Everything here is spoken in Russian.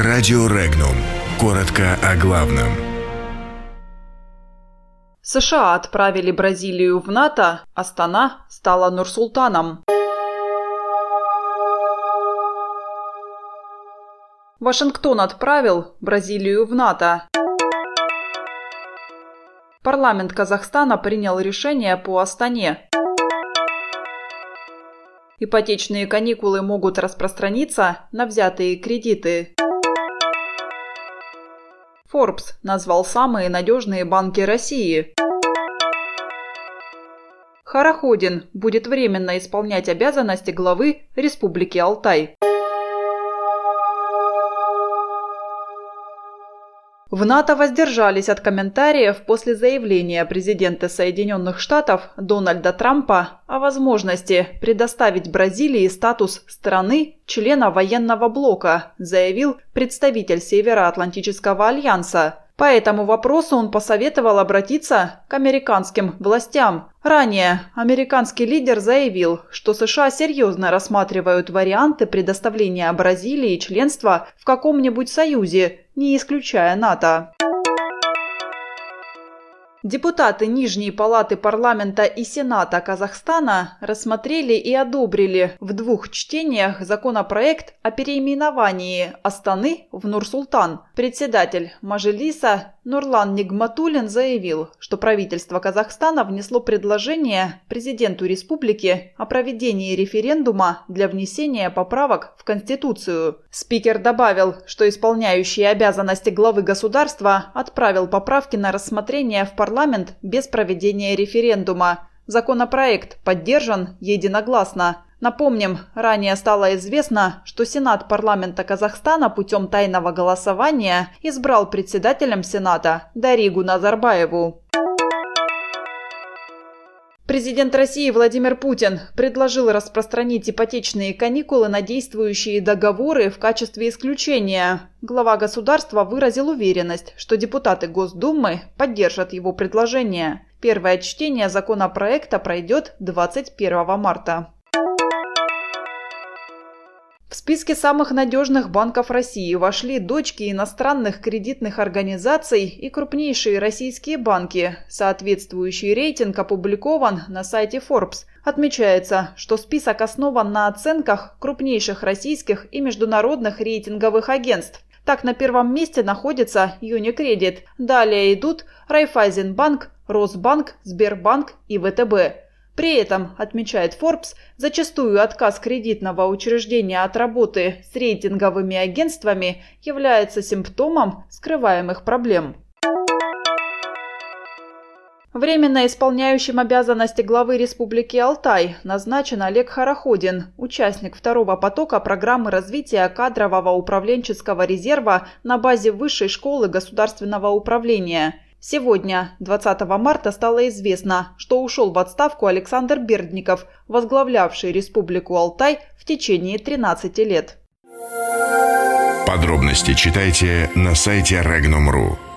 Радио Регнум. Коротко о главном. США отправили Бразилию в НАТО, Астана стала Нурсултаном. Вашингтон отправил Бразилию в НАТО. Парламент Казахстана принял решение по Астане. Ипотечные каникулы могут распространиться на взятые кредиты. Forbes назвал самые надежные банки России. Хараходин будет временно исполнять обязанности главы Республики Алтай. В НАТО воздержались от комментариев после заявления президента Соединенных Штатов Дональда Трампа о возможности предоставить Бразилии статус страны члена военного блока, заявил представитель Североатлантического альянса. По этому вопросу он посоветовал обратиться к американским властям. Ранее американский лидер заявил, что США серьезно рассматривают варианты предоставления Бразилии членства в каком-нибудь союзе, не исключая НАТО. Депутаты Нижней палаты парламента и Сената Казахстана рассмотрели и одобрили в двух чтениях законопроект о переименовании Астаны в Нур-Султан. Председатель Мажилиса Нурлан Нигматулин заявил, что правительство Казахстана внесло предложение президенту республики о проведении референдума для внесения поправок в Конституцию. Спикер добавил, что исполняющий обязанности главы государства отправил поправки на рассмотрение в парламент без проведения референдума. Законопроект поддержан единогласно. Напомним, ранее стало известно, что Сенат парламента Казахстана путем тайного голосования избрал председателем Сената Даригу Назарбаеву. Президент России Владимир Путин предложил распространить ипотечные каникулы на действующие договоры в качестве исключения. Глава государства выразил уверенность, что депутаты Госдумы поддержат его предложение. Первое чтение законопроекта пройдет 21 марта. В списке самых надежных банков России вошли дочки иностранных кредитных организаций и крупнейшие российские банки. Соответствующий рейтинг опубликован на сайте Forbes. Отмечается, что список основан на оценках крупнейших российских и международных рейтинговых агентств. Так, на первом месте находится Юникредит. Далее идут Райфайзенбанк, Росбанк, Сбербанк и ВТБ. При этом, отмечает Forbes, зачастую отказ кредитного учреждения от работы с рейтинговыми агентствами является симптомом скрываемых проблем. Временно исполняющим обязанности главы Республики Алтай назначен Олег Хараходин, участник второго потока программы развития кадрового управленческого резерва на базе Высшей школы государственного управления – Сегодня, 20 марта, стало известно, что ушел в отставку Александр Бердников, возглавлявший Республику Алтай в течение 13 лет. Подробности читайте на сайте Regnum.ru.